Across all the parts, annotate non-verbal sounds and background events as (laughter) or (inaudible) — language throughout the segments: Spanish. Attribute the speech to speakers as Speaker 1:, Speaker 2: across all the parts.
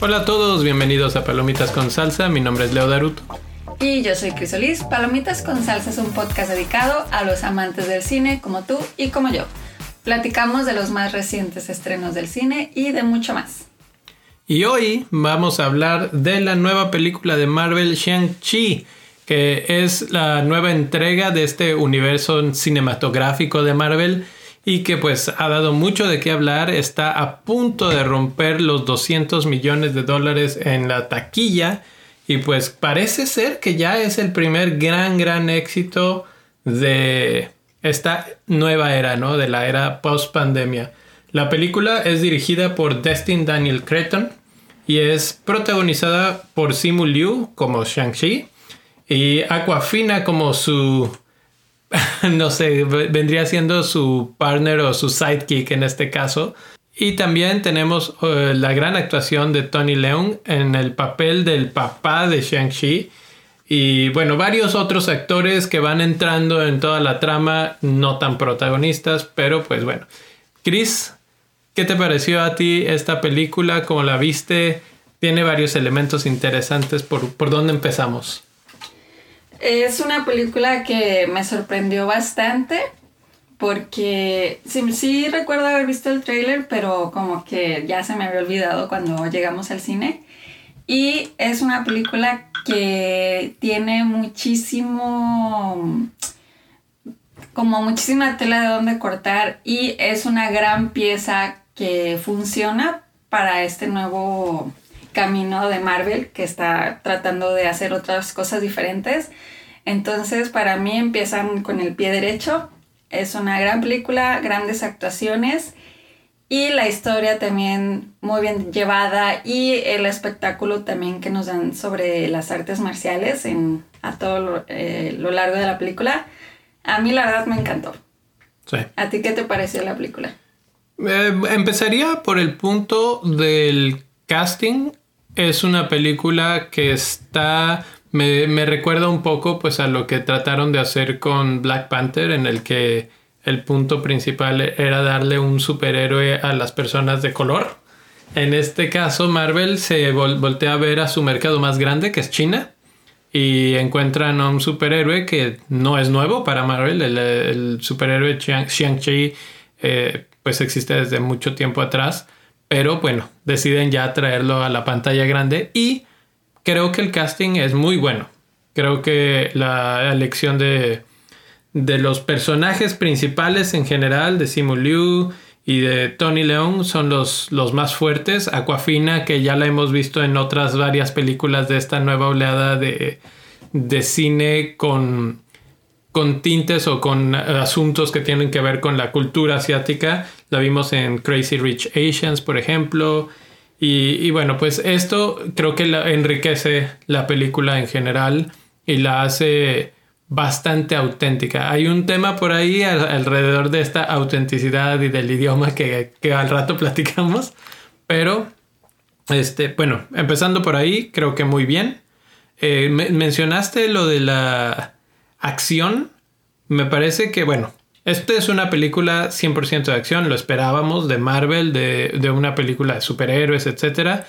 Speaker 1: Hola a todos, bienvenidos a Palomitas con Salsa. Mi nombre es Leo Daruto.
Speaker 2: Y yo soy Crisolis. Palomitas con Salsa es un podcast dedicado a los amantes del cine como tú y como yo. Platicamos de los más recientes estrenos del cine y de mucho más.
Speaker 1: Y hoy vamos a hablar de la nueva película de Marvel Shang-Chi, que es la nueva entrega de este universo cinematográfico de Marvel y que pues ha dado mucho de qué hablar, está a punto de romper los 200 millones de dólares en la taquilla y pues parece ser que ya es el primer gran, gran éxito de esta nueva era, ¿no? De la era post pandemia. La película es dirigida por Destin Daniel Cretton y es protagonizada por Simu Liu como Shang-Chi y Aquafina como su (laughs) no sé, vendría siendo su partner o su sidekick en este caso. Y también tenemos eh, la gran actuación de Tony Leung en el papel del papá de Shang-Chi. Y bueno, varios otros actores que van entrando en toda la trama, no tan protagonistas, pero pues bueno. Chris, ¿qué te pareció a ti esta película? ¿Cómo la viste? Tiene varios elementos interesantes. ¿Por, por dónde empezamos?
Speaker 2: Es una película que me sorprendió bastante porque sí, recuerdo haber visto el tráiler, pero como que ya se me había olvidado cuando llegamos al cine. Y es una película que tiene muchísimo, como muchísima tela de donde cortar y es una gran pieza que funciona para este nuevo camino de Marvel que está tratando de hacer otras cosas diferentes. Entonces, para mí empiezan con el pie derecho. Es una gran película, grandes actuaciones y la historia también muy bien llevada y el espectáculo también que nos dan sobre las artes marciales en, a todo lo, eh, lo largo de la película. A mí la verdad me encantó.
Speaker 1: Sí.
Speaker 2: ¿A ti qué te pareció la película?
Speaker 1: Eh, empezaría por el punto del casting es una película que está... Me, me, recuerda un poco pues a lo que trataron de hacer con Black Panther en el que el punto principal era darle un superhéroe a las personas de color. En este caso Marvel se voltea a ver a su mercado más grande que es China y encuentran a un superhéroe que no es nuevo para Marvel. El, superhéroe Shang-Chi eh, pues existe desde mucho tiempo atrás pero bueno, deciden ya traerlo a la pantalla grande y creo que el casting es muy bueno. Creo que la elección de, de los personajes principales en general, de Simu Liu y de Tony Leung, son los, los más fuertes. Aquafina, que ya la hemos visto en otras varias películas de esta nueva oleada de, de cine con con tintes o con asuntos que tienen que ver con la cultura asiática. La vimos en Crazy Rich Asians, por ejemplo. Y, bueno, pues esto creo que enriquece la película en general y la hace bastante auténtica. Hay un tema por ahí alrededor de esta autenticidad y del idioma que, al rato platicamos. Pero, este, bueno, empezando por ahí, creo que muy bien. Eh, mencionaste lo de la acción, me parece que, bueno, esta es una película 100% de acción, lo esperábamos de Marvel, de, una película de superhéroes, etc.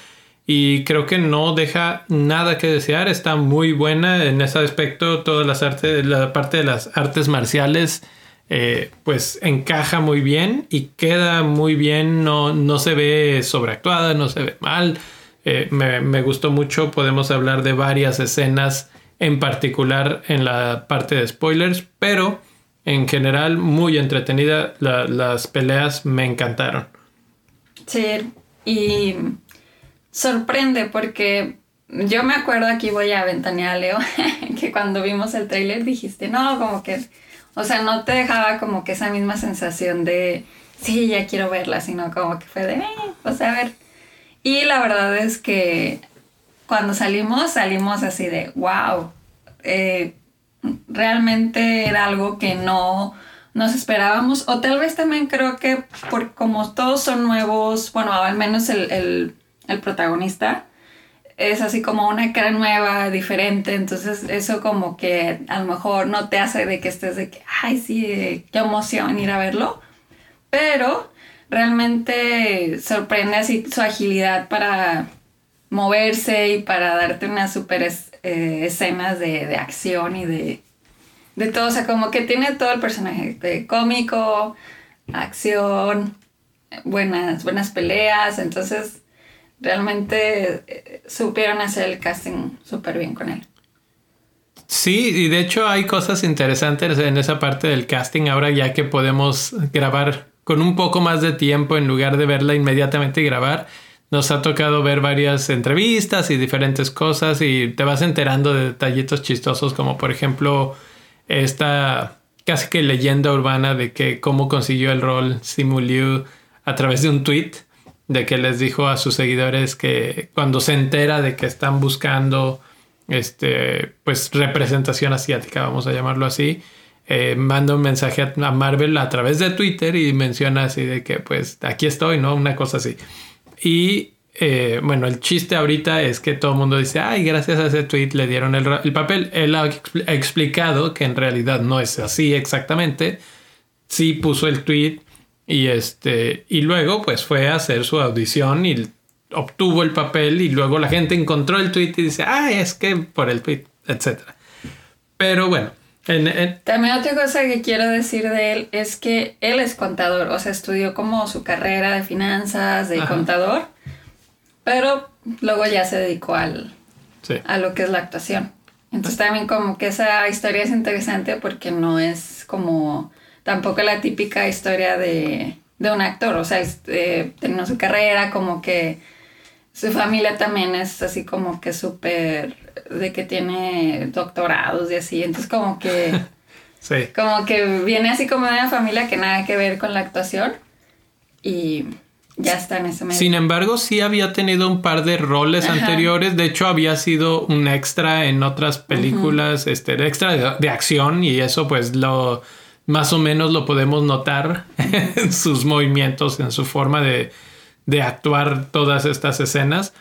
Speaker 1: Y creo que no deja nada que desear, está muy buena en ese aspecto, todas las artes, la parte de las artes marciales, eh, pues encaja muy bien y queda muy bien, no, no se ve sobreactuada, no se ve mal. Eh, me gustó mucho, podemos hablar de varias escenas en particular en la parte de spoilers, pero en general muy entretenida. las peleas me encantaron.
Speaker 2: Sí, y sorprende porque yo me acuerdo, aquí voy a ventanear Leo, (laughs) que cuando vimos el trailer dijiste, no, como que, o sea, no te dejaba como que esa misma sensación de, sí, ya quiero verla, sino como que fue de, eh, pues a ver. Y la verdad es que cuando salimos, salimos así de, wow, eh, realmente era algo que no nos esperábamos. O tal vez también creo que por como todos son nuevos, bueno, al menos el, protagonista, es así como una cara nueva, diferente, entonces eso como que a lo mejor no te hace de que estés de que, ay, sí, qué emoción ir a verlo, pero realmente sorprende así su agilidad para moverse y para darte unas super eh, escenas de, acción y de, de todo. O sea, como que tiene todo el personaje de cómico, acción, buenas, buenas peleas. Entonces, realmente eh, supieron hacer el casting súper bien con él.
Speaker 1: Sí, y de hecho hay cosas interesantes en esa parte del casting ahora ya que podemos grabar con un poco más de tiempo en lugar de verla inmediatamente y grabar nos ha tocado ver varias entrevistas y diferentes cosas y te vas enterando de detallitos chistosos como por ejemplo esta casi que leyenda urbana de que cómo consiguió el rol Simu Liu a través de un tweet de que les dijo a sus seguidores que cuando se entera de que están buscando este pues representación asiática vamos a llamarlo así eh, manda un mensaje a Marvel a través de Twitter y menciona así de que pues aquí estoy no una cosa así y eh, bueno, el chiste ahorita es que todo el mundo dice, ay, gracias a ese tweet le dieron el, papel. Él ha explicado que en realidad no es así exactamente. Sí puso el tweet y este y luego pues fue a hacer su audición y obtuvo el papel y luego la gente encontró el tweet y dice, ay, es que por el tweet, etc. Pero bueno,
Speaker 2: también otra cosa que quiero decir de él es que él es contador, o sea, estudió como su carrera de finanzas, de contador, pero luego ya se dedicó al, a lo que es la actuación. Entonces también como que esa historia es interesante porque no es como tampoco la típica historia de, de un actor, o sea, eh, teniendo su carrera, como que su familia también es así como que súper de que tiene doctorados y así, entonces como que (laughs) sí. como que viene así como de una familia que nada que ver con la actuación y ya está en ese medio.
Speaker 1: Sin embargo, sí había tenido un par de roles anteriores. De hecho, había sido un extra en otras películas, este, extra de, acción, y eso, pues, lo más o menos lo podemos notar (laughs) en sus movimientos, en su forma de, de actuar todas estas escenas.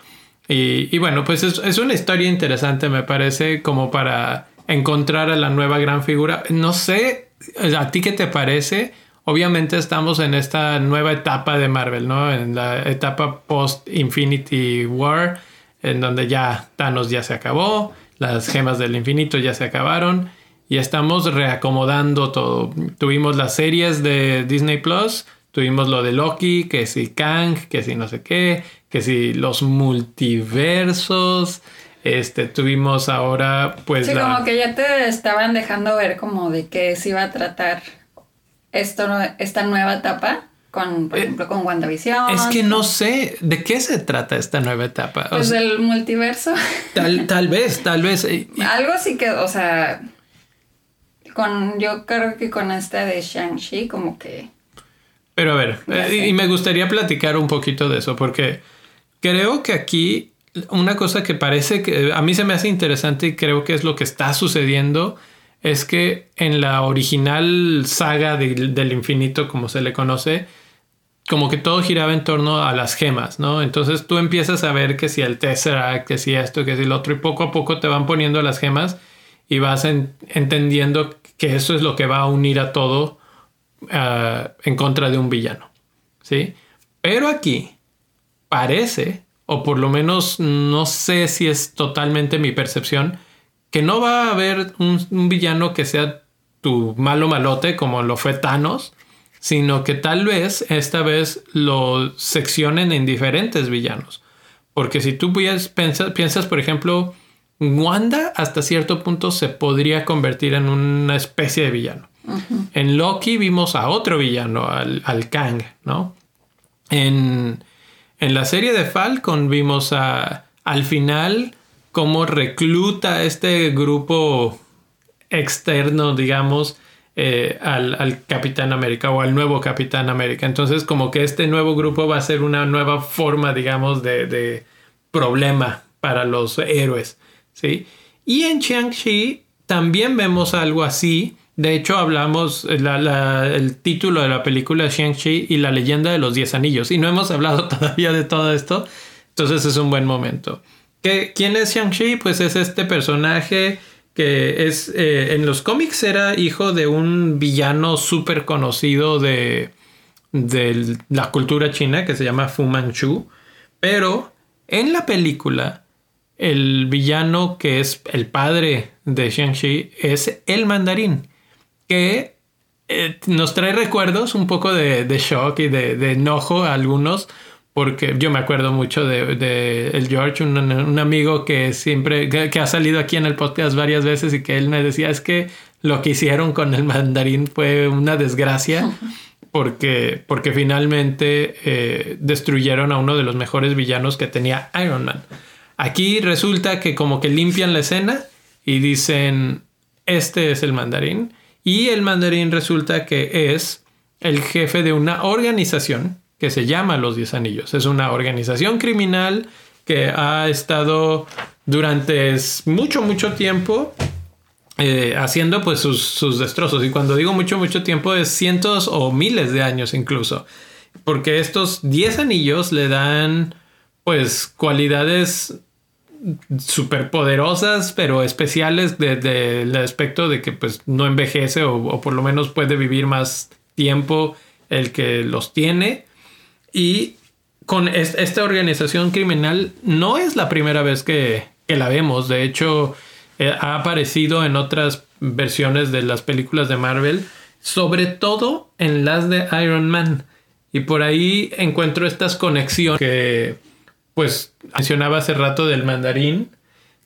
Speaker 1: Y, bueno, pues es, una historia interesante, me parece, como para encontrar a la nueva gran figura. No sé, ¿a ti qué te parece? Obviamente estamos en esta nueva etapa de Marvel, ¿no? En la etapa post-Infinity War, en donde ya Thanos ya se acabó, las gemas del infinito ya se acabaron y estamos reacomodando todo. Tuvimos las series de Disney Plus, Tuvimos lo de Loki, que si Kang, que si no sé qué, que si los multiversos. Este, tuvimos ahora, pues.
Speaker 2: Sí, como que ya te estaban dejando ver como de qué se iba a tratar esto, esta nueva etapa. Con, por eh, ejemplo, con WandaVision.
Speaker 1: Es que no sé de qué se trata esta nueva etapa.
Speaker 2: Pues del multiverso. (laughs)
Speaker 1: Tal, tal vez, tal vez. Eh,
Speaker 2: Algo sí que, o sea, con, yo creo que con esta de Shang-Chi, como que
Speaker 1: pero a ver, eh, y me gustaría platicar un poquito de eso, porque creo que aquí una cosa que parece que a mí se me hace interesante y creo que es lo que está sucediendo, es que en la original saga del infinito, como se le conoce, como que todo giraba en torno a las gemas, ¿no? Entonces tú empiezas a ver que si el Tesseract, que si esto, que si el otro, y poco a poco te van poniendo las gemas y vas entendiendo que eso es lo que va a unir a todo eh, en contra de un villano. ¿sí? Pero aquí parece, o por lo menos no sé si es totalmente mi percepción, que no va a haber un, villano que sea tu malo malote como lo fue Thanos, sino que tal vez esta vez lo seccionen en diferentes villanos. Porque si tú piensas, piensas, por ejemplo, Wanda hasta cierto punto se podría convertir en una especie de villano. En Loki vimos a otro villano, al, Kang, ¿no? En, la serie de Falcon vimos a, al final cómo recluta este grupo externo, digamos, eh, al, Capitán América o al nuevo Capitán América. Entonces, como que este nuevo grupo va a ser una nueva forma, digamos, de, de problema para los héroes, ¿sí? Y en Shang-Chi también vemos algo así, de hecho, hablamos el título de la película Shang-Chi y la leyenda de los Diez Anillos. Y no hemos hablado (laughs) todavía de todo esto. Entonces es un buen momento. ¿Quién es Shang-Chi? Pues es este personaje que es eh, en los cómics era hijo de un villano súper conocido de, de la cultura china que se llama Fu Manchu, pero en la película el villano que es el padre de Shang-Chi es el mandarín, que eh, nos trae recuerdos un poco de, shock y de, enojo a algunos, porque yo me acuerdo mucho de, el George, un, amigo que siempre, que, ha salido aquí en el podcast varias veces y que él me decía, es que lo que hicieron con el mandarín fue una desgracia. (laughs) Porque, porque finalmente eh, destruyeron a uno de los mejores villanos que tenía Iron Man. Aquí resulta que como que limpian la escena y dicen, este es el mandarín. Y el mandarín resulta que es el jefe de una organización que se llama Los Diez Anillos. Es una organización criminal que ha estado durante mucho, mucho tiempo eh, haciendo pues sus, sus, destrozos. Y cuando digo mucho, mucho tiempo es cientos o miles de años incluso. Porque estos diez anillos le dan pues cualidades súper poderosas, pero especiales desde el aspecto de que pues no envejece o, por lo menos puede vivir más tiempo el que los tiene. Y con esta organización criminal no es la primera vez que, la vemos. De hecho, eh, ha aparecido en otras versiones de las películas de Marvel, sobre todo en las de Iron Man. Y por ahí encuentro estas conexiones que pues mencionaba hace rato del mandarín,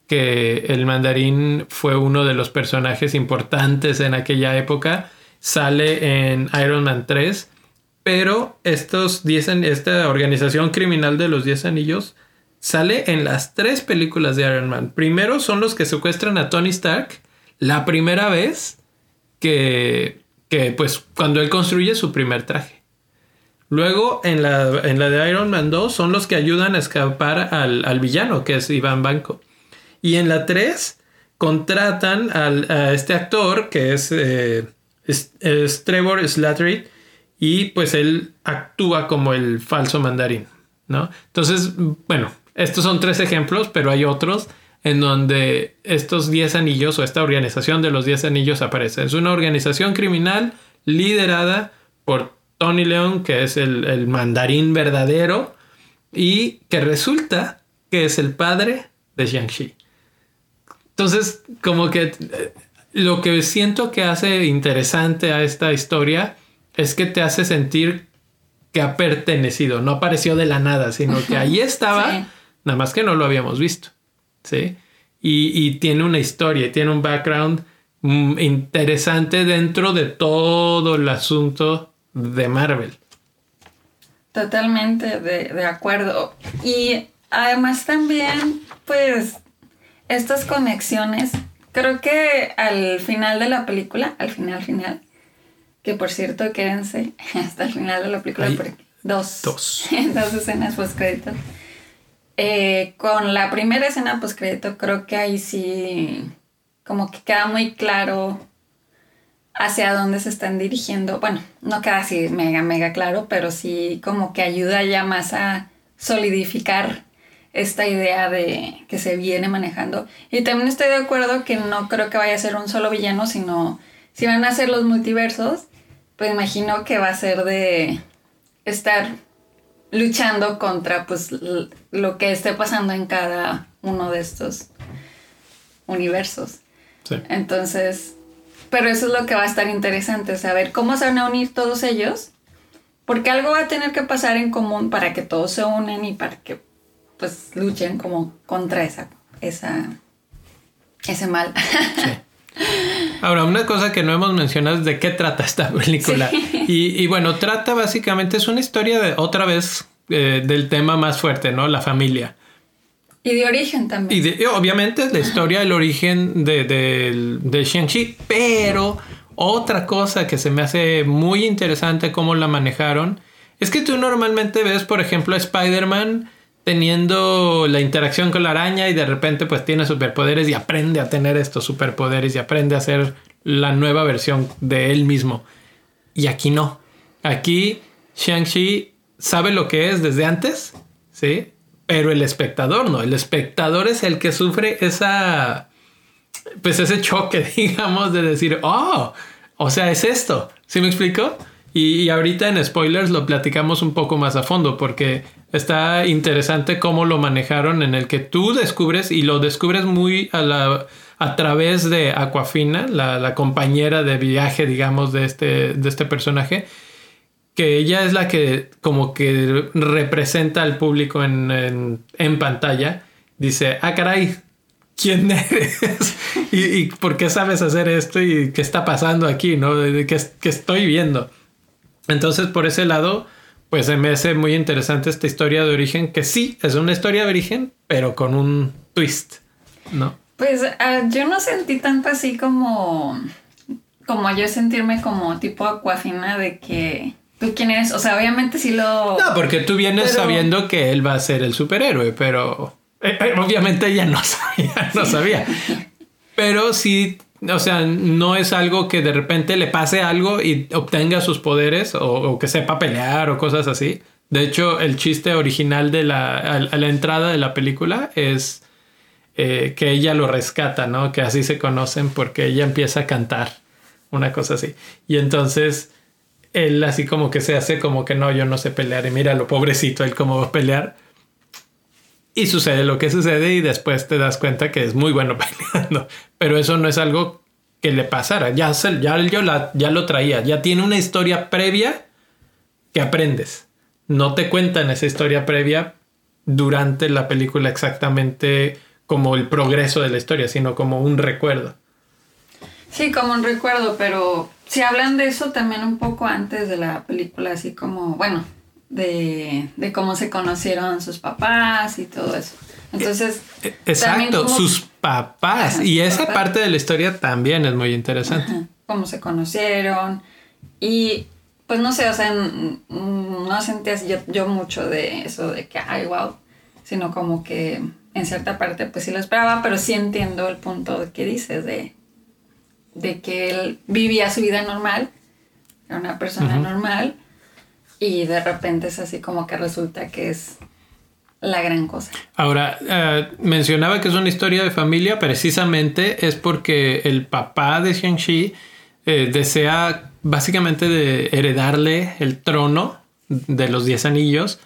Speaker 1: que el mandarín fue uno de los personajes importantes en aquella época, sale en Iron Man 3, pero estos 10, esta organización criminal de los 10 anillos sale en las tres películas de Iron Man. Primero son los que secuestran a Tony Stark, la primera vez que, que pues cuando él construye su primer traje. Luego, en la, de Iron Man 2, son los que ayudan a escapar al, villano, que es Iván Banco. Y en la 3, contratan a este actor, que es, eh, Trevor Slattery, y pues él actúa como el falso mandarín, ¿no? Entonces, bueno, estos son tres ejemplos, pero hay otros en donde estos 10 anillos o esta organización de los 10 anillos aparece. Es una organización criminal liderada por Tony León, que es el, mandarín verdadero, y que resulta que es el padre de Shang-Chi. Entonces, como que eh, lo que siento que hace interesante a esta historia es que te hace sentir que ha pertenecido, no apareció de la nada, sino que ahí (laughs) estaba, nada más que no lo habíamos visto. ¿sí? Y, tiene una historia, tiene un background mm, interesante dentro de todo el asunto de Marvel.
Speaker 2: Totalmente de, acuerdo. Y además también, pues, estas conexiones, creo que al final de la película, al final, final, que por cierto, quédense (laughs) hasta el final de la película, dos, dos. (laughs) dos escenas post crédito. Eh, con la primera escena post crédito, creo que ahí sí, como que queda muy claro hacia dónde se están dirigiendo. Bueno, no queda así mega, mega claro, pero sí como que ayuda ya más a solidificar esta idea de que se viene manejando. Y también estoy de acuerdo que no creo que vaya a ser un solo villano, sino si van a ser los multiversos, pues imagino que va a ser de estar luchando contra pues lo que esté pasando en cada uno de estos universos. Entonces, pero eso es lo que va a estar interesante, saber cómo se van a unir todos ellos, porque algo va a tener que pasar en común para que todos se unen y para que pues luchen como contra esa, esa ese mal. (laughs)
Speaker 1: Ahora, una cosa que no hemos mencionado es de qué trata esta película. Y, bueno, trata básicamente, es una historia de otra vez eh, del tema más fuerte, ¿no? La familia.
Speaker 2: Y de origen también.
Speaker 1: Y, obviamente la historia, el origen de, de, de Shang-Chi, pero otra cosa que se me hace muy interesante cómo la manejaron es que tú normalmente ves, por ejemplo, a Spider-Man teniendo la interacción con la araña y de repente pues tiene superpoderes y aprende a tener estos superpoderes y aprende a ser la nueva versión de él mismo. Y aquí no. Aquí Shang-Chi sabe lo que es desde antes, ¿sí? Pero el espectador no. El espectador es el que sufre esa, pues ese choque, (laughs) digamos, de decir, oh, o sea, es esto. ¿Sí me explico? Y, ahorita en spoilers lo platicamos un poco más a fondo porque está interesante cómo lo manejaron en el que tú descubres y lo descubres muy a, la, a través de Aquafina, la, compañera de viaje, digamos, de este, de este personaje, que ella es la que como que representa al público en, pantalla. Dice, ah, caray, ¿quién eres? (laughs) ¿Y, por qué sabes hacer esto? ¿Y qué está pasando aquí? ¿No? ¿Qué, qué estoy viendo? Entonces, por ese lado, pues se me hace muy interesante esta historia de origen, que sí, es una historia de origen, pero con un twist, ¿no?
Speaker 2: Pues ah, yo no sentí tanto así como, como yo sentirme como tipo acuafina de que tú quién eres, o sea, obviamente sí lo...
Speaker 1: No, porque tú vienes sabiendo que él va a ser el superhéroe, pero eh, eh, obviamente ella no (laughs) sabía, no sabía. Pero sí o sea, no es algo que de repente le pase algo y obtenga sus poderes o, que sepa pelear o cosas así. De hecho, el chiste original de la, a, la entrada de la película es eh, que ella lo rescata, ¿no? Que así se conocen porque ella empieza a cantar, una cosa así. Y entonces él así como que se hace como que no, yo no sé pelear y mira lo pobrecito, él cómo va a pelear. Y sucede lo que sucede y después te das cuenta que es muy bueno (laughs) peleando. Pero eso no es algo que le pasara. Ya, la, ya lo traía. Ya tiene una historia previa que aprendes. No te cuentan esa historia previa durante la película exactamente como el progreso de la historia, sino como un recuerdo.
Speaker 2: Sí, como un recuerdo, pero si hablan de eso también un poco antes de la película, así como, bueno, de, de cómo se conocieron sus papás y todo eso. Entonces,
Speaker 1: e, e, exacto, sus papás. y esa parte de la historia también es muy interesante.
Speaker 2: Cómo se conocieron. Y pues no sé, o sea, no sentía yo, yo mucho de eso de que, ay, wow, sino como que en cierta parte pues sí lo esperaba, pero sí entiendo el punto que dices de, de que él vivía su vida normal, era una persona normal y de repente es así como que resulta que es la gran cosa.
Speaker 1: Ahora, eh, mencionaba que es una historia de familia, precisamente es porque el papá de Shang-Chi eh, desea básicamente de heredarle el trono de los diez anillos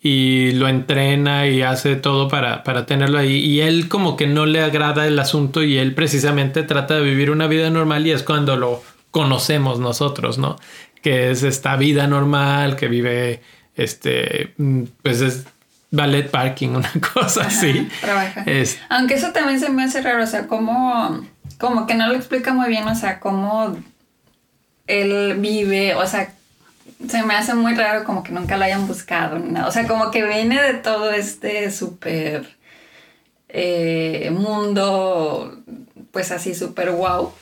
Speaker 1: y lo entrena y hace todo para, para, tenerlo ahí. Y él como que no le agrada el asunto y él precisamente trata de vivir una vida normal y es cuando lo conocemos nosotros, ¿no? que es esta vida normal, que vive, este, mm, pues es ballet parking, (laughs) una cosa así.
Speaker 2: Trabaja. Aunque eso también se me hace raro, o sea, como, como que no lo explica muy bien, o sea, cómo él vive, o sea, se me hace muy raro como que nunca lo hayan buscado ni nada. O sea, como que viene de todo este súper eh, mundo, pues así súper wow.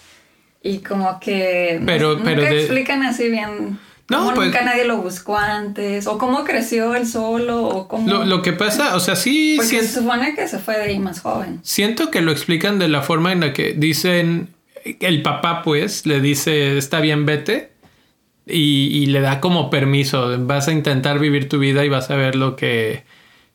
Speaker 2: Y como que
Speaker 1: pero,
Speaker 2: nunca explican así bien. No, pues, nunca nadie lo buscó antes, o cómo creció él solo, o cómo...
Speaker 1: Lo, que pasa, o sea, sí...
Speaker 2: Porque se supone que se fue de ahí más joven.
Speaker 1: Siento que lo explican de la forma en la que dicen, el papá pues le dice, está bien, vete, y, le da como permiso, vas a intentar vivir tu vida y vas a ver lo que,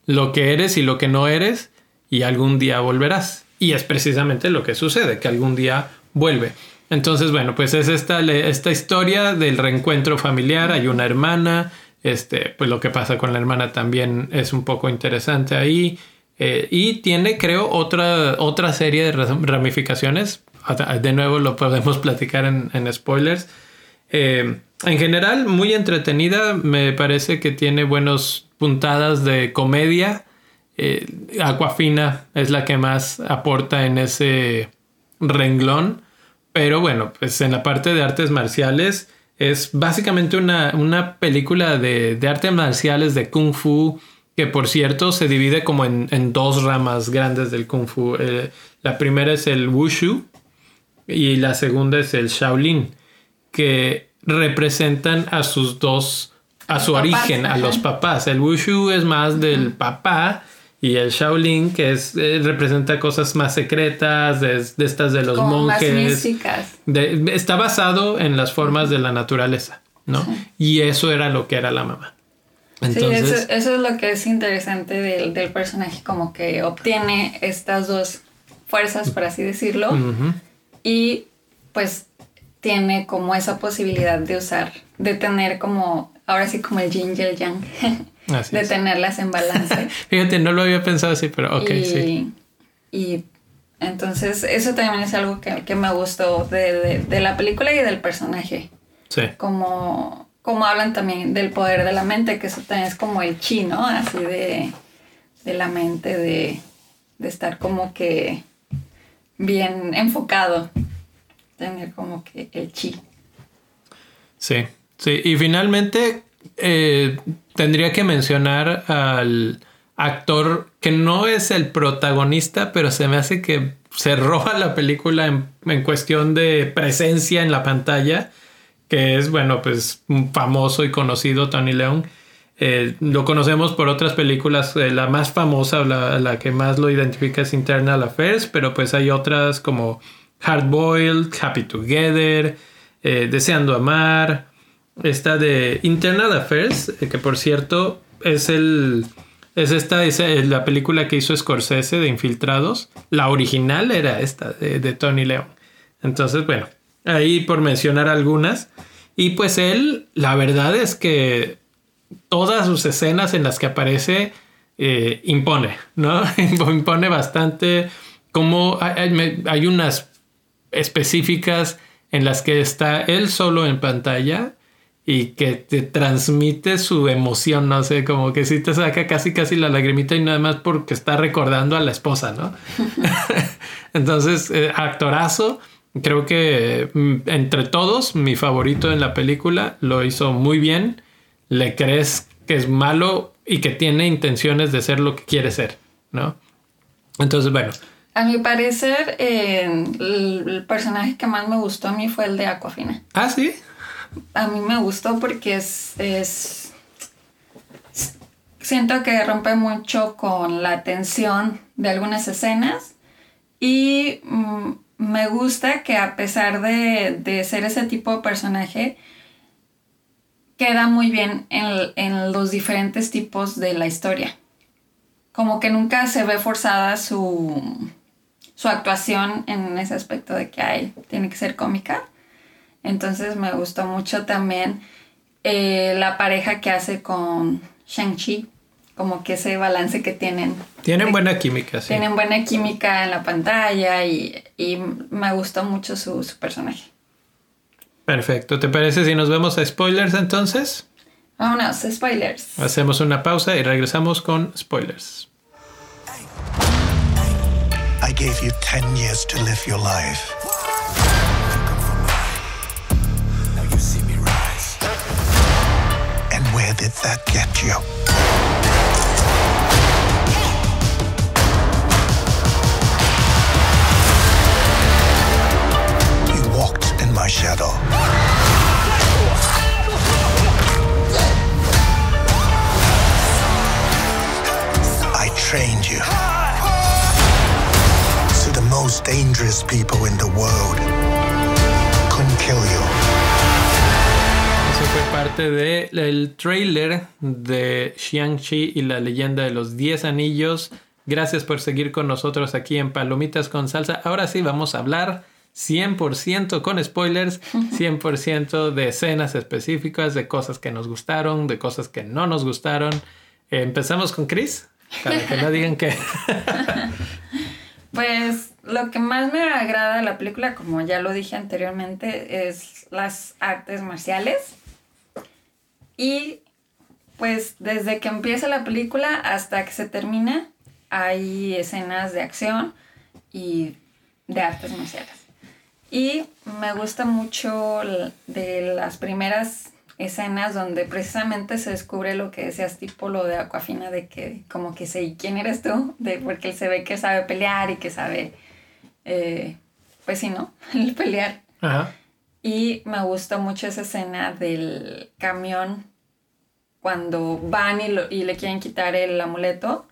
Speaker 1: lo que eres y lo que no eres, y algún día volverás. Y es precisamente lo que sucede, que algún día vuelve. Entonces, bueno, pues es esta, esta historia del reencuentro familiar. Hay una hermana, este, pues lo que pasa con la hermana también es un poco interesante ahí. Eh, y tiene, creo, otra, otra serie de ramificaciones. De nuevo lo podemos (laughs) platicar en, spoilers. Eh, en general, muy entretenida. Me parece que tiene buenas puntadas de comedia. Eh, Aquafina es la que más aporta en ese renglón. Pero bueno, pues en la parte de artes marciales es básicamente una, película de, artes marciales de kung fu que por cierto se divide como en, dos ramas grandes del kung fu. Eh, la primera es el wushu y la segunda es el shaolin, que representan a sus dos, a su origen, a los papás. El wushu es más del papá y el Shaolin, que es, eh, representa cosas más secretas, de, estas de los monjes. está basado en las formas de la naturaleza, ¿no? Y eso era lo que era la mamá.
Speaker 2: Entonces, sí, eso, es lo que es interesante del, del, personaje, como que obtiene estas dos fuerzas, por así decirlo, y pues tiene como esa posibilidad de usar, de tener como, ahora sí como el yin y el yang, (laughs) de tenerlas en balance. (laughs)
Speaker 1: Fíjate, no lo había pensado así, pero ok, sí.
Speaker 2: Y entonces eso también es algo que, que me gustó de, de, de, la película y del personaje.
Speaker 1: Sí.
Speaker 2: Como, como hablan también del poder de la mente, que eso también es como el chi, ¿no? Así de, de la mente, de, de estar como que bien enfocado, tener como que el chi.
Speaker 1: Sí, sí, y finalmente eh, tendría que mencionar al actor que no es el protagonista, pero se me hace que se roba la película en, cuestión de presencia en la pantalla, que es, bueno, pues famoso y conocido Tony Leung. Eh, lo conocemos por otras películas, eh, la más famosa, la, la, que más lo identifica es Internal Affairs, pero pues hay otras como Hard Boiled, Happy Together, eh, Deseando Amar, esta de Internal Affairs, que por cierto es el es esta, es la película que hizo Scorsese de Infiltrados. La original era esta de, Tony León. Entonces, bueno, ahí por mencionar algunas. Y pues él, la verdad es que todas sus escenas en las que aparece eh, impone, ¿no? (laughs) impone bastante. Como hay unas específicas en las que está él solo en pantalla y que te transmite su emoción, no sé, como que sí te saca casi casi la lagrimita y nada más porque está recordando a la esposa, ¿no? (laughs) (laughs) Entonces, eh, actorazo, creo que mm, entre todos, mi favorito en la película, lo hizo muy bien, le crees que es malo y que tiene intenciones de ser lo que quiere ser, ¿no? Entonces, bueno.
Speaker 2: A mi parecer, eh, el, personaje que más me gustó a mí fue el de Aquafina.
Speaker 1: Ah, sí
Speaker 2: a mí me gustó porque es, es, siento que rompe mucho con la tensión de algunas escenas y mm, me gusta que a pesar de, de, ser ese tipo de personaje queda muy bien en, en, los diferentes tipos de la historia como que nunca se ve forzada su, su actuación en ese aspecto de que hay, tiene que ser cómica entonces me gustó mucho también eh, la pareja que hace con Shang-Chi, como que ese balance que tienen.
Speaker 1: Tienen buena química, sí.
Speaker 2: Tienen buena química en la pantalla y, y me gustó mucho su, su, personaje.
Speaker 1: Perfecto, ¿te parece si nos vemos a spoilers entonces?
Speaker 2: Vámonos, spoilers.
Speaker 1: Hacemos una pausa y regresamos con spoilers. I gave you 10 years to live your life. Now you see me rise. And where did that get you? You walked in my shadow. I trained you. Most dangerous people in the world couldn't kill you. fue parte del trailer de Shang-Chi y la leyenda de los 10 anillos. Gracias por seguir con nosotros aquí en Palomitas con Salsa. Ahora sí vamos a hablar 100% con spoilers, 100% de escenas específicas, de cosas que nos gustaron, de cosas que no nos gustaron. empezamos con Chris, para que no digan que... (laughs)
Speaker 2: pues lo que más me agrada de la película, como ya lo dije anteriormente, es las artes marciales. Y pues desde que empieza la película hasta que se termina, hay escenas de acción y de artes marciales. Y me gusta mucho de las primeras escenas donde precisamente se descubre lo que decías, tipo lo de Aquafina, de que como que sé, ¿quién eres tú? De, porque él se ve que sabe pelear y que sabe, eh, pues sí, ¿no? (laughs) El pelear. Y me gusta mucho esa escena del camión cuando van y, y le quieren quitar el amuleto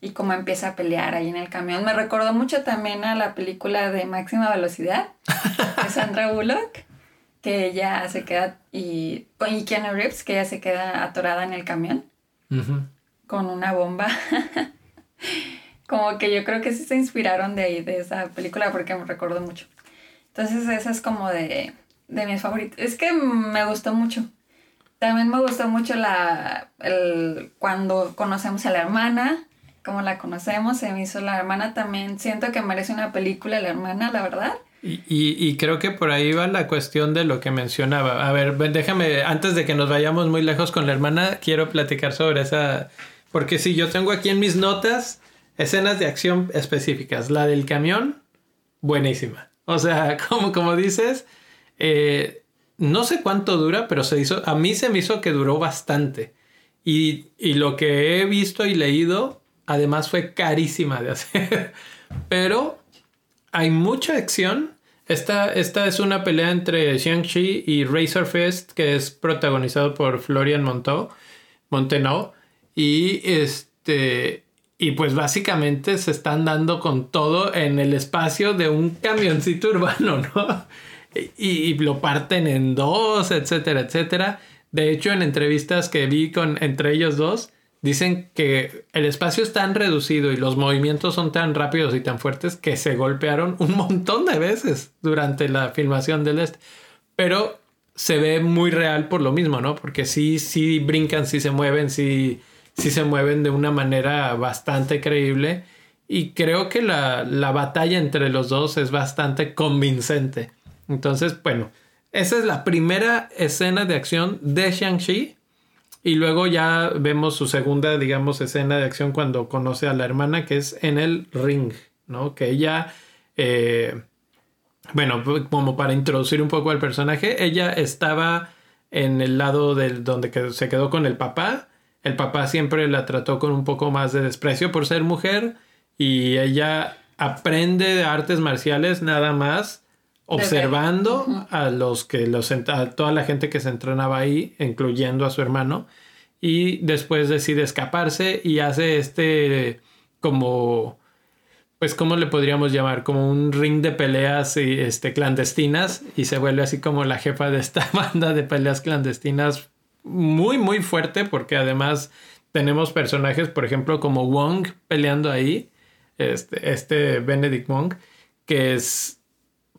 Speaker 2: y cómo empieza a pelear ahí en el camión. Me recordó mucho también a la película de Máxima Velocidad de (laughs) Sandra Bullock, que ella se queda, y, y Keanu Reeves, que ella se queda atorada en el camión. con una bomba. (laughs) como que yo creo que sí se inspiraron de ahí, de esa película, porque me recuerdo mucho. Entonces esa es como de, de mis favoritos. Es que me gustó mucho. También me gustó mucho la, el, cuando conocemos a la hermana, como la conocemos, se me hizo la hermana también. Siento que merece una película la hermana, la verdad.
Speaker 1: Y, y, creo que por ahí va la cuestión de lo que mencionaba. A ver, déjame, antes de que nos vayamos muy lejos con la hermana, quiero platicar sobre esa. Porque si yo tengo aquí en mis notas escenas de acción específicas. La del camión, buenísima. O sea, (laughs) como, como dices, eh, no sé cuánto dura, pero se hizo, a mí se me hizo que duró bastante. Y, y lo que he visto y leído, además fue carísima de (laughs) hacer. pero hay mucha acción. Esta, esta es una pelea entre Shang-Chi y Razor Fist, que es protagonizado por Florian Monteau. Y este. Y pues básicamente se están dando con todo en el espacio de un camioncito (laughs) urbano, ¿no? Y, lo parten en dos, etcétera, etcétera. De hecho, en entrevistas que vi con entre ellos dos, Dicen que el espacio es tan reducido y los movimientos son tan rápidos y tan fuertes que se golpearon un montón de veces durante la filmación del este. Pero se ve muy real por lo mismo, ¿no? Porque sí, sí brincan, sí se mueven, sí, sí se mueven de una manera bastante creíble. Y creo que la, la batalla entre los dos es bastante convincente. Entonces, bueno, esa es la primera escena de acción de Shang-Chi y luego ya vemos su segunda, digamos, escena de acción cuando conoce a la hermana, que es en el ring, ¿no? Que ella, eh, bueno, como para introducir un poco al personaje, ella estaba en el lado del donde se quedó con el papá. El papá siempre la trató con un poco más de desprecio por ser mujer y ella aprende de artes marciales nada más observando a los que los a toda la gente que se entrenaba ahí, incluyendo a su hermano, y después decide escaparse y hace este como pues cómo le podríamos llamar como un ring de peleas este clandestinas y se vuelve así como la jefa de esta (laughs) banda de peleas clandestinas muy muy fuerte porque además tenemos personajes por ejemplo como Wong peleando ahí este, este Benedict Wong que es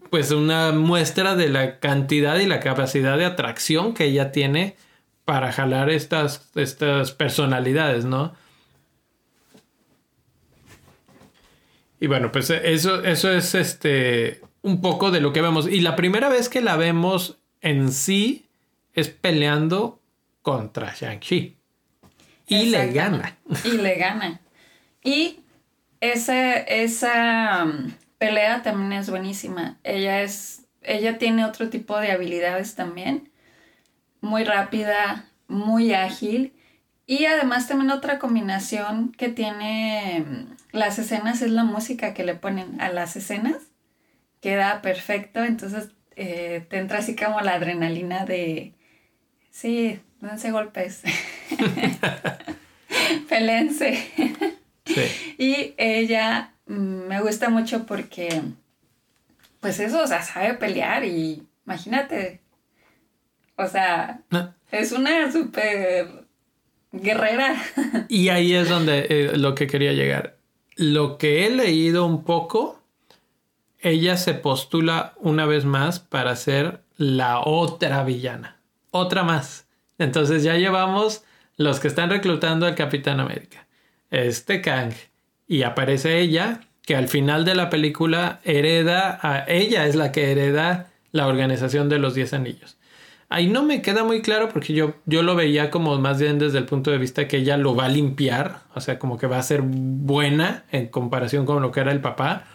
Speaker 1: pues una muestra de la cantidad y la capacidad de atracción que ella tiene para jalar estas, estas personalidades, ¿no? Y bueno, pues eso, eso es este un poco de lo que vemos. Y la primera vez que la vemos en sí es peleando contra Shang-Chi. Y le gana.
Speaker 2: Y le gana. Y esa, esa pelea también es buenísima. Ella es, ella tiene otro tipo de habilidades también. Muy rápida, muy ágil. Y además también otra combinación que tiene mm, las escenas es la música que le ponen a las escenas. Queda perfecto, entonces eh, te entra así como la adrenalina de, sí, dense golpes, (laughs) pelense. (laughs) Y ella me gusta mucho porque, pues eso, o sea, sabe pelear y imagínate, o sea, es una súper guerrera. (laughs)
Speaker 1: Y ahí es donde eh, lo que quería llegar. Lo que he leído un poco, ella se postula una vez más para ser la otra villana. Otra más. Entonces ya llevamos los que están reclutando al Capitán América. Este Kang, y aparece ella, que al final de la película hereda, a ella es la que hereda la organización de los Diez Anillos. Ahí no me queda muy claro porque yo, yo lo veía como más bien desde el punto de vista que ella lo va a limpiar, o sea, como que va a ser buena en comparación con lo que era el papá,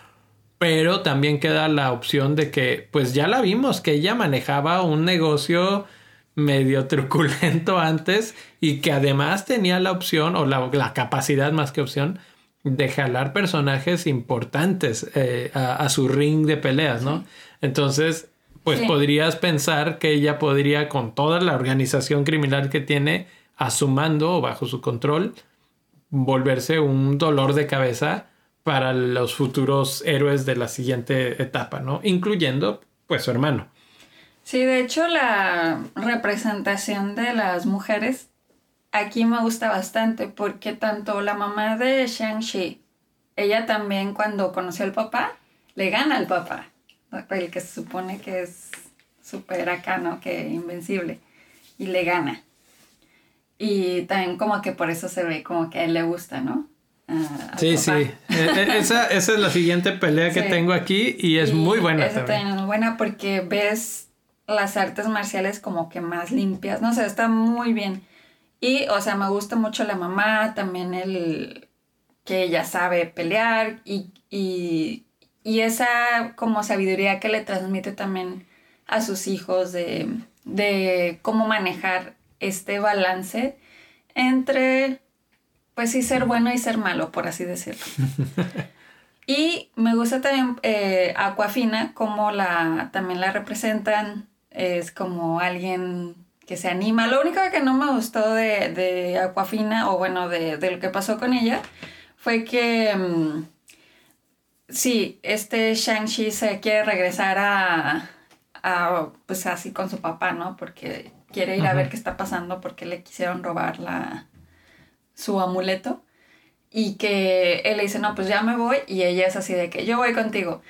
Speaker 1: pero también queda la opción de que, pues ya la vimos, que ella manejaba un negocio medio truculento (laughs) antes y que además tenía la opción o la, la capacidad más que opción de jalar personajes importantes eh, a, su ring de peleas, ¿no? Entonces, pues podrías pensar que ella podría, con toda la organización criminal que tiene a su mando o bajo su control, volverse un dolor de cabeza para los futuros héroes de la siguiente etapa, ¿no? Incluyendo, pues, su hermano.
Speaker 2: Sí, de hecho, la representación de las mujeres aquí me gusta bastante porque tanto la mamá de Shang-Chi, ella también cuando conoció al papá, le gana al papá, el que se supone que es súper acá, ¿no? Que invencible, y le gana. Y también como que por eso se ve como que a él le gusta, ¿no?
Speaker 1: sí, sí. E, e, esa, esa, es la siguiente pelea que tengo aquí y es muy buena.
Speaker 2: Esa también es buena porque ves las artes marciales como que más limpias, no sé, está muy bien. Y, o sea, me gusta mucho la mamá, también el que ella sabe pelear y, y, y esa como sabiduría que le transmite también a sus hijos de, de cómo manejar este balance entre, pues sí, ser bueno y ser malo, por así decirlo. (laughs) y me gusta también eh, Aquafina, como la, también la representan, es como alguien que se anima. Lo único que no me gustó de, de Aquafina, o bueno, de, lo que pasó con ella, fue que mm, sí, este Shang-Chi se quiere regresar a, a, pues así con su papá, ¿no? Porque quiere ir a ver qué está pasando porque le quisieron robar la, su amuleto. Y que él le dice, no, pues ya me voy. Y ella es así de que yo voy contigo.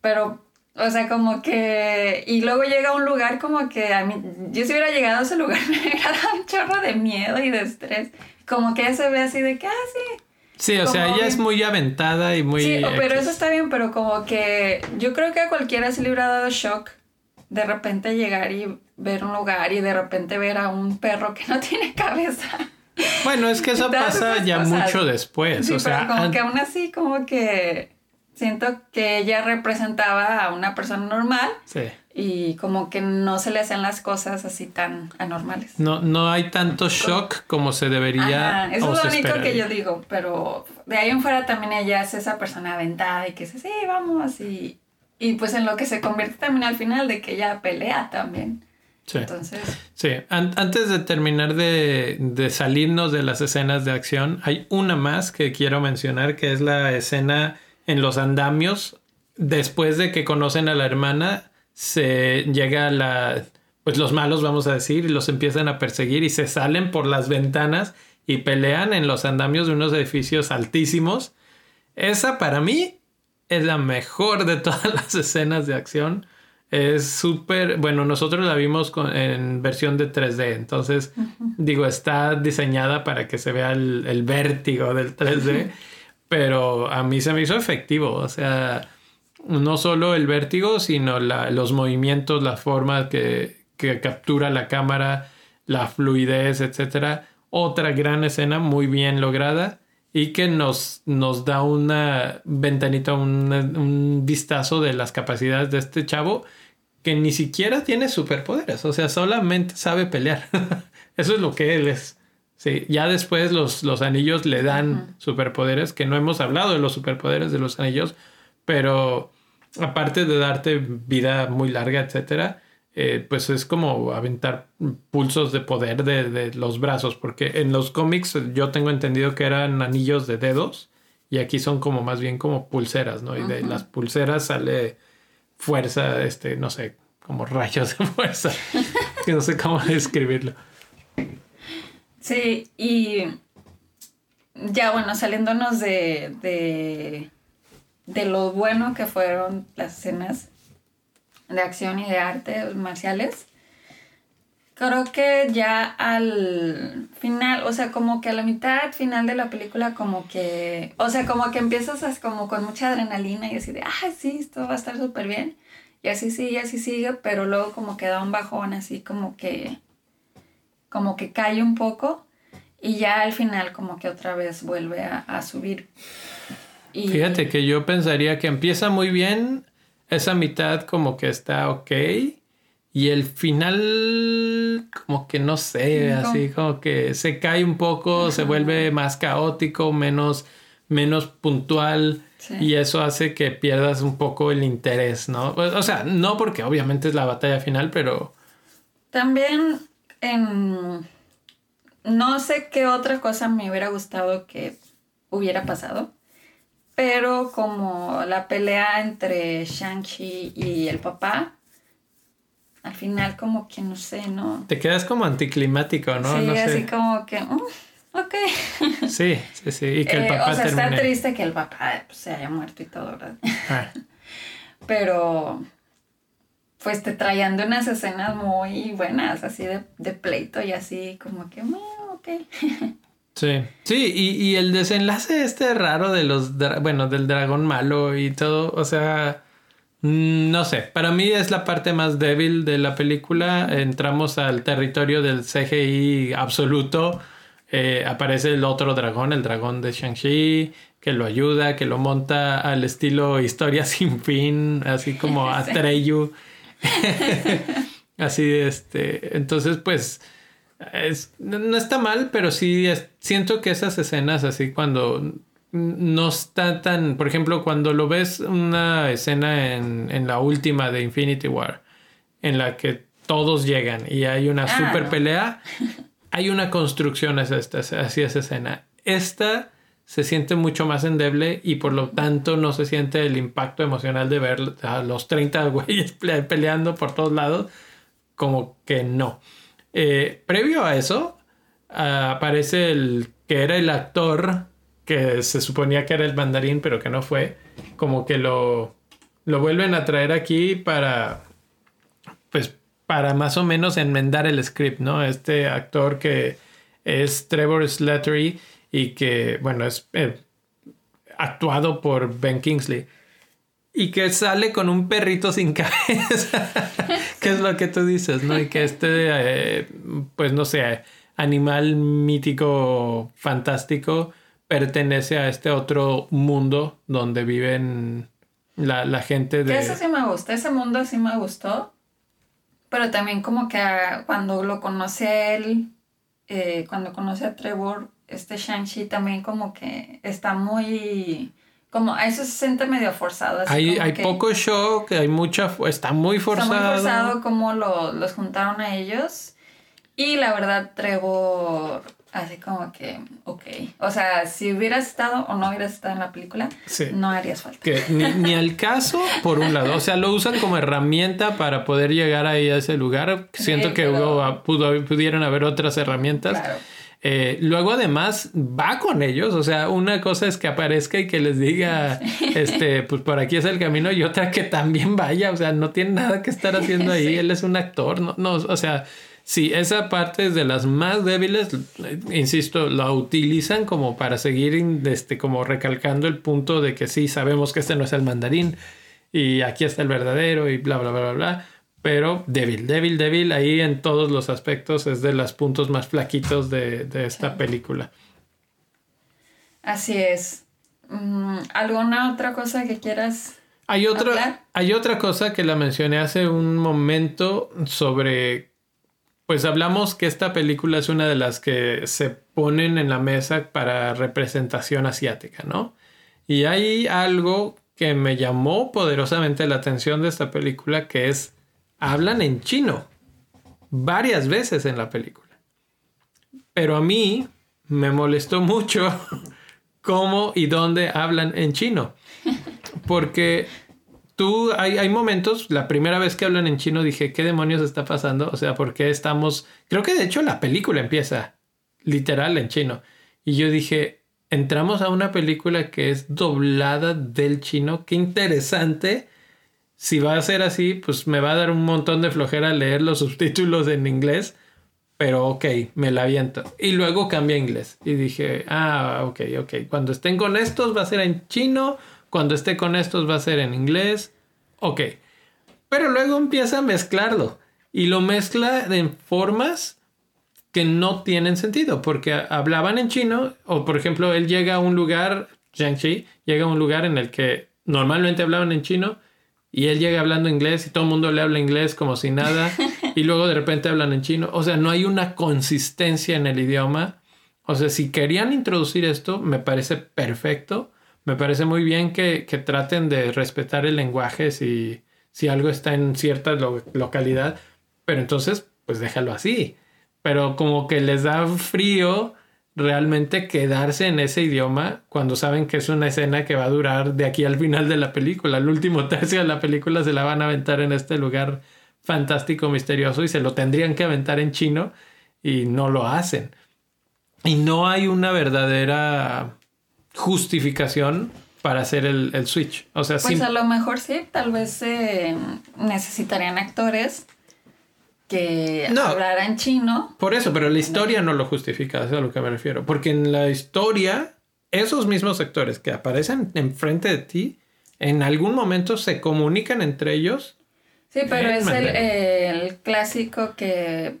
Speaker 2: Pero o sea, como que. Y luego llega a un lugar como que a mí. Yo si hubiera llegado a ese lugar (laughs) me hubiera dado un chorro de miedo y de estrés. Como que se ve así de que, ah, sí.
Speaker 1: Sí, o sea, ella es muy aventada y muy.
Speaker 2: Sí, pero eso está bien, pero como que. Yo creo que a cualquiera se le hubiera dado shock de repente llegar y ver un lugar y de repente ver a un perro que no (laughs) tiene cabeza.
Speaker 1: Bueno, es que eso pasa ya mucho después. o sea,
Speaker 2: como que aún así, como que siento que ella representaba a una persona normal. Sí. Y como que no se le hacen las cosas así tan anormales.
Speaker 1: No, no hay tanto shock como se debería.
Speaker 2: eso es lo único que yo digo, pero de ahí en fuera también ella es esa persona aventada y que dice, sí, vamos. Y, y pues en lo que se convierte también al final de que ella pelea también. Sí. Entonces.
Speaker 1: Sí, antes de terminar de, de salirnos de las escenas de acción, hay una más que quiero mencionar, que es la escena en los andamios, después de que conocen a la hermana, se llega a la, pues los malos vamos a decir, y los empiezan a perseguir y se salen por las ventanas y pelean en los andamios de unos edificios altísimos. Esa para mí es la mejor de todas (laughs) las escenas de acción. Es súper, bueno, nosotros la vimos en versión de 3D, entonces digo, está diseñada para que se vea el, el vértigo del 3D. (laughs) pero a mí se me hizo efectivo, o sea, no solo el vértigo, sino los movimientos, la forma que, captura la cámara, la fluidez, etc. Otra gran escena muy bien lograda y que nos, nos da una ventanita, un, un vistazo de las capacidades de este chavo que ni siquiera tiene superpoderes, o sea, solamente sabe pelear. (laughs) Eso es lo que él es. Sí, ya después los, los anillos le dan superpoderes, que no hemos hablado de los superpoderes de los anillos, pero aparte de darte vida muy larga, etcétera, eh, pues es como aventar pulsos de poder de, de, los brazos, porque en los cómics yo tengo entendido que eran anillos de dedos y aquí son como más bien como pulseras, ¿no? Y de las pulseras sale fuerza, este, no sé, como rayos de fuerza, (laughs) que no sé cómo describirlo.
Speaker 2: Sí, y ya bueno, saliéndonos de, de, de lo bueno que fueron las escenas de acción y de artes marciales, creo que ya al final, o sea, como que a la mitad final de la película, como que, o sea, como que empiezas como con mucha adrenalina y así de, ah, sí, esto va a estar súper bien. Y así sigue, así sigue, pero luego como que da un bajón, así como que como que cae un poco y ya al final como que otra vez vuelve a, subir.
Speaker 1: Y... Fíjate que yo pensaría que empieza muy bien, esa mitad como que está ok y el final como que no sé, así como que se cae un poco, se vuelve más caótico, menos, menos puntual. Y eso hace que pierdas un poco el interés, ¿no? O sea, no porque obviamente es la batalla final, pero...
Speaker 2: También en... No sé qué otra cosa me hubiera gustado que hubiera pasado, pero como la pelea entre Shang-Chi y el papá, al final como que no sé, ¿no?
Speaker 1: Te quedas como anticlimático, ¿no?
Speaker 2: Sí,
Speaker 1: no sé.
Speaker 2: así como que, mm, ok. (laughs)
Speaker 1: Sí, sí, sí. Y que el
Speaker 2: Eh,
Speaker 1: papá
Speaker 2: o sea,
Speaker 1: termine.
Speaker 2: está triste que el papá pues, se haya muerto y todo, ¿verdad?
Speaker 1: Ah, (laughs)
Speaker 2: Pero pues te traían de unas escenas muy buenas, así de, de pleito y así como que, "Mm, ok. (laughs)
Speaker 1: sí. Sí, y, y el desenlace este raro de los, bueno, del dragón malo y todo, o sea, mm, no sé, para mí es la parte más débil de la película. Entramos al territorio del CGI absoluto. Eh, aparece el otro dragón, el dragón de Shang-Chi, que lo ayuda, que lo monta al estilo historia (laughs) sin fin, así como. (laughs) Atreyu. (laughs) así, este. Entonces, pues. es- no está mal, pero sí es- siento que esas escenas así cuando no está tan, por ejemplo, cuando lo ves una escena en, en la última de Infinity War, en la que todos llegan y hay una
Speaker 2: Ah,
Speaker 1: super
Speaker 2: no.
Speaker 1: pelea, hay una construcción hacia, esta, hacia esa escena. Esta se siente mucho más endeble y por lo tanto no se siente el impacto emocional de ver a los 30 (laughs) güeyes pe- peleando por todos lados, como que no. Eh, previo a eso, ah, aparece el que era el actor que se suponía que era el mandarín, pero que no fue, como que lo, lo vuelven a traer aquí para, pues, para más o menos enmendar el script, ¿no? Este actor que es Trevor Slattery y que, bueno, es eh, actuado por Ben Kingsley. Y que sale con un perrito sin (laughs) cabeza, (laughs) que es lo que tú dices, ¿no? Y que este, eh, pues no sé, animal mítico, fantástico, pertenece a este otro mundo donde viven la, la gente
Speaker 2: Que
Speaker 1: de...
Speaker 2: eso sí me gusta, ese mundo sí me gustó. Pero también como que cuando lo conoce a él, eh, cuando conoce a Trevor, este Shang-Chi también como que está muy... Como a eso se siente medio forzado. así
Speaker 1: Hay,
Speaker 2: como
Speaker 1: hay
Speaker 2: que
Speaker 1: poco shock, hay mucha... Está muy
Speaker 2: Está
Speaker 1: forzado.
Speaker 2: muy forzado como lo, los juntaron a ellos. Y la verdad, Trevor, así como que, ok. O sea, si hubieras estado o no hubieras estado en la película,
Speaker 1: Sí.
Speaker 2: no harías falta.
Speaker 1: Que ni, ni al (laughs) caso, por un lado. O sea, lo usan como herramienta para poder llegar ahí a ese lugar. Siento
Speaker 2: Sí,
Speaker 1: que
Speaker 2: pero-
Speaker 1: hubo, pudo, pudieron haber otras herramientas.
Speaker 2: Claro.
Speaker 1: Eh, luego además va con ellos, o sea, una cosa es que aparezca y que les diga, (laughs) este, pues por aquí es el camino y otra que también vaya, o sea, no tiene nada que estar haciendo ahí, (laughs)
Speaker 2: Sí.
Speaker 1: él es un actor, no, no, o sea, sí, esa parte es de las más débiles, insisto, la utilizan como para seguir, este, como recalcando el punto de que sí, sabemos que este no es el mandarín y aquí está el verdadero y bla, bla, bla, bla, bla. Pero débil, débil, débil, ahí en todos los aspectos es de los puntos más flaquitos de, de esta película.
Speaker 2: Así es. Mm, ¿Alguna otra cosa que quieras?
Speaker 1: Hay otra,
Speaker 2: ¿Hablar?
Speaker 1: hay otra cosa que la mencioné hace un momento sobre, pues hablamos que esta película es una de las que se ponen en la mesa para representación asiática, ¿no? Y hay algo que me llamó poderosamente la atención de esta película que es, hablan en chino varias veces en la película. Pero a mí me molestó mucho (laughs) cómo y dónde hablan en chino. Porque tú, hay, hay momentos, la primera vez que hablan en chino dije, ¿qué demonios está pasando? O sea, ¿por qué estamos... Creo que de hecho la película empieza literal en chino. Y yo dije, entramos a una película que es doblada del chino. Qué interesante. Si va a ser así, pues me va a dar un montón de flojera leer los (laughs) subtítulos en inglés. Pero ok, me la aviento. Y luego cambia a inglés. Y dije, ah, ok, ok. Cuando estén con estos va a ser en chino. Cuando esté con estos va a ser en inglés. Ok. Pero luego empieza a mezclarlo. Y lo mezcla en formas que no tienen sentido. Porque hablaban en chino. O por ejemplo, él llega a un lugar, Shang-Chi, llega a un lugar en el que normalmente hablaban en chino. Y él llega hablando inglés y todo el mundo le habla inglés como si nada. (laughs) y luego de repente hablan en chino. O sea, no hay una consistencia en el idioma. O sea, si querían introducir esto, me parece perfecto. Me parece muy bien que, que traten de respetar el lenguaje si, si algo está en cierta lo- localidad. Pero entonces, pues déjalo así. Pero como que les da frío realmente quedarse en ese idioma cuando saben que es una escena que va a durar de aquí al final de la película. El último tercio de la película se la van a aventar en este lugar fantástico, misterioso y se lo tendrían que aventar en chino y no lo hacen. Y no hay una verdadera justificación para hacer el, switch. O sea,
Speaker 2: pues a lo mejor sí, tal vez eh, necesitarían actores que no, hablaran chino.
Speaker 1: Por eso, pero la historia no lo justifica, eso es a lo que me refiero. Porque en la historia, esos mismos actores que aparecen enfrente de ti, en algún momento se comunican entre ellos.
Speaker 2: Sí, pero es el, clásico que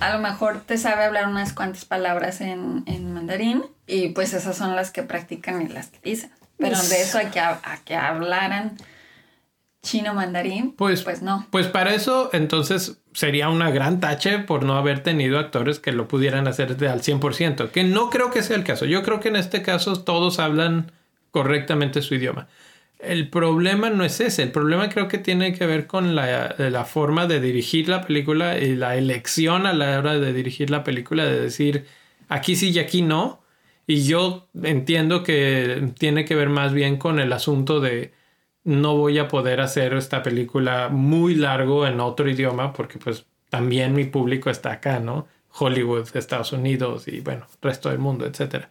Speaker 2: a lo mejor te sabe hablar unas cuantas palabras en, en mandarín y pues esas son las que practican y las que dicen. Pero pues de eso a que, a que hablaran chino mandarín, pues, pues no.
Speaker 1: Pues para eso entonces sería una gran tache por no haber tenido actores que lo pudieran hacer al 100%, que no creo que sea el caso. Yo creo que en este caso todos hablan correctamente su idioma. El problema no es ese, el problema creo que tiene que ver con la, la, forma de dirigir la película y la elección a la hora de dirigir la película, de decir aquí sí y aquí no. Y yo entiendo que tiene que ver más bien con el asunto de no voy a poder hacer esta película muy largo en otro idioma porque pues también mi público está acá, ¿no? Hollywood, Estados Unidos y bueno, resto del mundo, etc.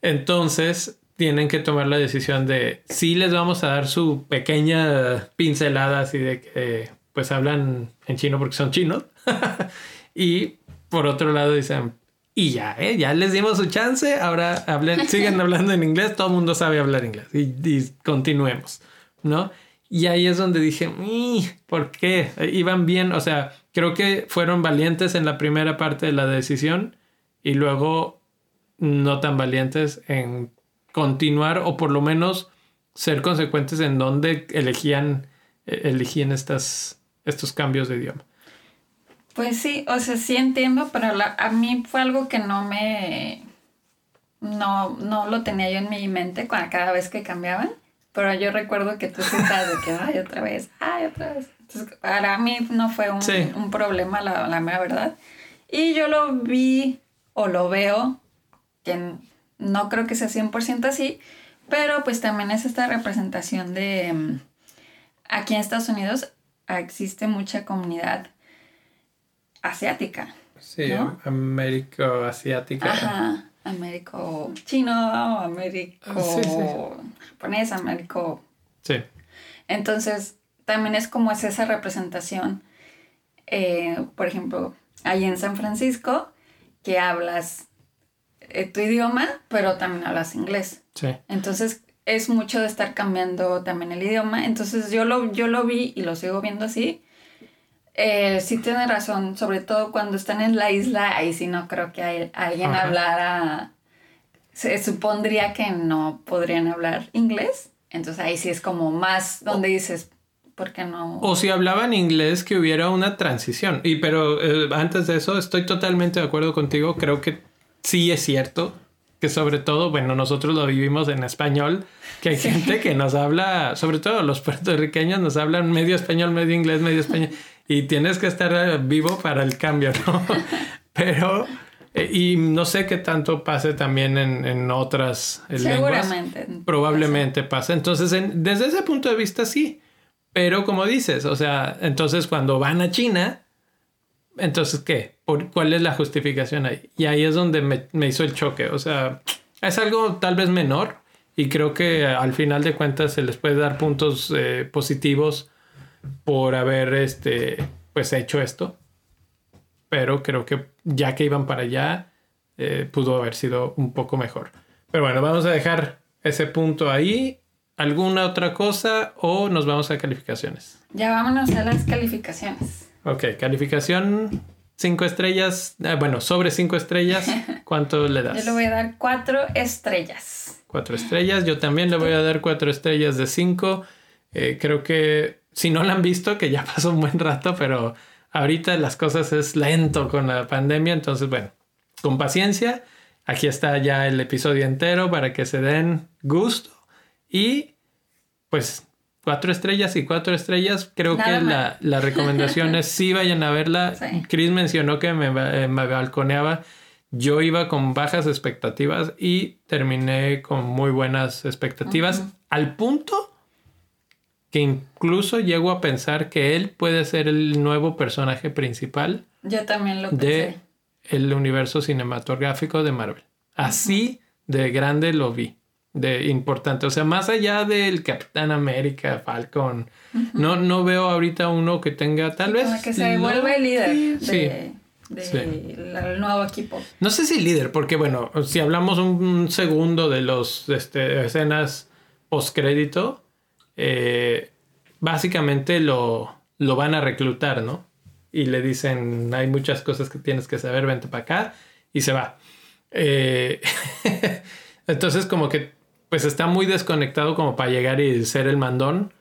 Speaker 1: Entonces tienen que tomar la decisión de si les vamos a dar su pequeña pincelada así de que pues hablan en chino porque son chinos (laughs) y por otro lado dicen y ya, ¿eh? ya les dimos su chance, ahora hablen, (laughs) siguen hablando en inglés, todo el mundo sabe hablar inglés y, continuemos, ¿no? Y ahí es donde dije, ¿por qué? Iban bien, o sea, creo que fueron valientes en la primera parte de la decisión y luego no tan valientes en continuar o por lo menos ser consecuentes en donde elegían, e, elegían estas, estos cambios de idioma.
Speaker 2: Pues sí, o sea, sí entiendo, pero a mí fue algo que no me... No, no lo tenía yo en mi mente cada vez que cambiaban, pero yo recuerdo que tú estabas de que, ay, otra vez, ay, otra vez. Entonces, para mí no fue un, un problema, la, la mera verdad. Y yo lo vi o lo veo, que no creo que sea 100% así, pero pues también es esta representación de... Mm, aquí en Estados Unidos existe mucha comunidad asiática.
Speaker 1: Sí, Américo asiática.
Speaker 2: Ajá, Américo chino, Américo japonés, Américo.
Speaker 1: Sí.
Speaker 2: Entonces, también es como es esa representación. Eh, por ejemplo, ahí en San Francisco, que hablas eh, tu idioma, pero también hablas inglés.
Speaker 1: Sí.
Speaker 2: Entonces, es mucho de estar cambiando también el idioma. Entonces, yo lo, yo lo vi y lo sigo viendo así eh, sí tiene razón, sobre todo cuando están en la isla, ahí sí no creo que hay, alguien hablara, se supondría que no podrían hablar inglés, entonces ahí sí es como más donde dices, ¿por qué no?
Speaker 1: O si hablaban inglés, que hubiera una transición, y pero eh, antes de eso estoy totalmente de acuerdo contigo, creo que sí es cierto que sobre todo, bueno, nosotros lo vivimos en español, que hay gente que nos habla, sobre todo los puertorriqueños nos hablan medio español, medio inglés, medio español (laughs) y tienes que estar eh, vivo para el cambio, ¿no? (laughs) Pero, eh, y no sé qué tanto pase también en, en otras
Speaker 2: eh, Seguramente.
Speaker 1: Probablemente pase. Entonces, desde ese punto de vista, sí. Pero como dices, o sea, entonces cuando van a China, entonces, ¿qué? ¿Por, ¿Cuál es la justificación ahí? Y ahí es donde me, me hizo el choque. O sea, es algo tal vez menor y creo que al final de cuentas se les puede dar puntos positivos por haber este, pues hecho esto. Pero creo que ya que iban para allá, eh, pudo haber sido un poco mejor. Pero bueno, vamos a dejar ese punto ahí. ¿Alguna otra cosa o nos vamos a calificaciones?
Speaker 2: Ya vámonos a las calificaciones.
Speaker 1: Ok, calificación cinco estrellas. Eh, bueno, sobre cinco estrellas, (laughs) ¿cuánto le das?
Speaker 2: Yo le voy a dar cuatro estrellas.
Speaker 1: Cuatro estrellas. Yo también le voy a dar cuatro estrellas de cinco. Eh, creo que si no la han visto, que ya (laughs) pasó un buen rato, pero ahorita las cosas es lento con la pandemia, entonces bueno, con paciencia, aquí está ya el episodio entero para que se den gusto y pues cuatro estrellas y cuatro estrellas, creo que la, recomendación es sí vayan a verla. (laughs) Chris mencionó que me, eh, me balconeaba. Yo iba con bajas expectativas y terminé con muy buenas expectativas, al punto que incluso llego a pensar que él puede ser el nuevo personaje principal
Speaker 2: Yo también lo pensé.
Speaker 1: de el universo cinematográfico de Marvel. Así de grande lo vi, de importante. O sea, más allá del Capitán América, Falcon, no, no veo ahorita uno que tenga tal vez.
Speaker 2: Como que se vuelve el líder de,
Speaker 1: Sí.
Speaker 2: de
Speaker 1: Sí.
Speaker 2: la- el nuevo equipo.
Speaker 1: No sé si líder, porque bueno, si hablamos un, un segundo de los este, escenas postcrédito, eh, básicamente lo, lo van a reclutar, ¿no? Y le dicen, hay muchas cosas que tienes que saber, vente para acá, y se va. Eh, (laughs) entonces como que pues está muy desconectado como para llegar y ser el mandón,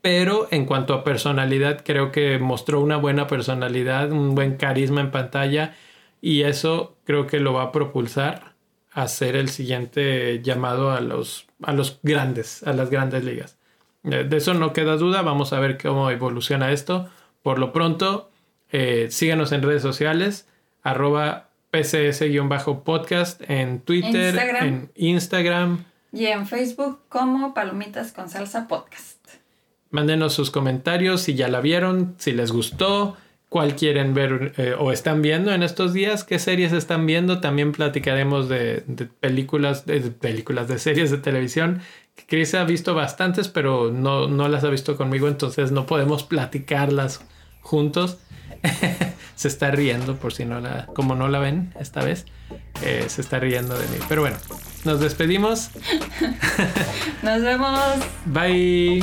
Speaker 1: pero en cuanto a personalidad creo que mostró una buena personalidad, un buen carisma en pantalla y eso creo que lo va a propulsar a ser el siguiente llamado a los, a los grandes, a las grandes ligas. Eh, De eso no queda duda, vamos a ver cómo evoluciona esto. Por lo pronto, eh, síganos en redes sociales, arroba pcs-podcast en Twitter,
Speaker 2: Instagram.
Speaker 1: en Instagram.
Speaker 2: Y en Facebook como Palomitas con Salsa Podcast.
Speaker 1: Mándenos sus comentarios si ya la vieron, si les gustó, cuál quieren ver eh, o están viendo en estos días, qué series están viendo. También platicaremos de, de películas, de películas, de series de televisión. Chris ha visto bastantes, pero no, no las ha visto conmigo, entonces no podemos platicarlas juntos. (laughs) se está riendo por si no la, como no la ven esta vez, eh, se está riendo de mí. Pero bueno, nos despedimos. (laughs)
Speaker 2: Nos vemos.
Speaker 1: Bye.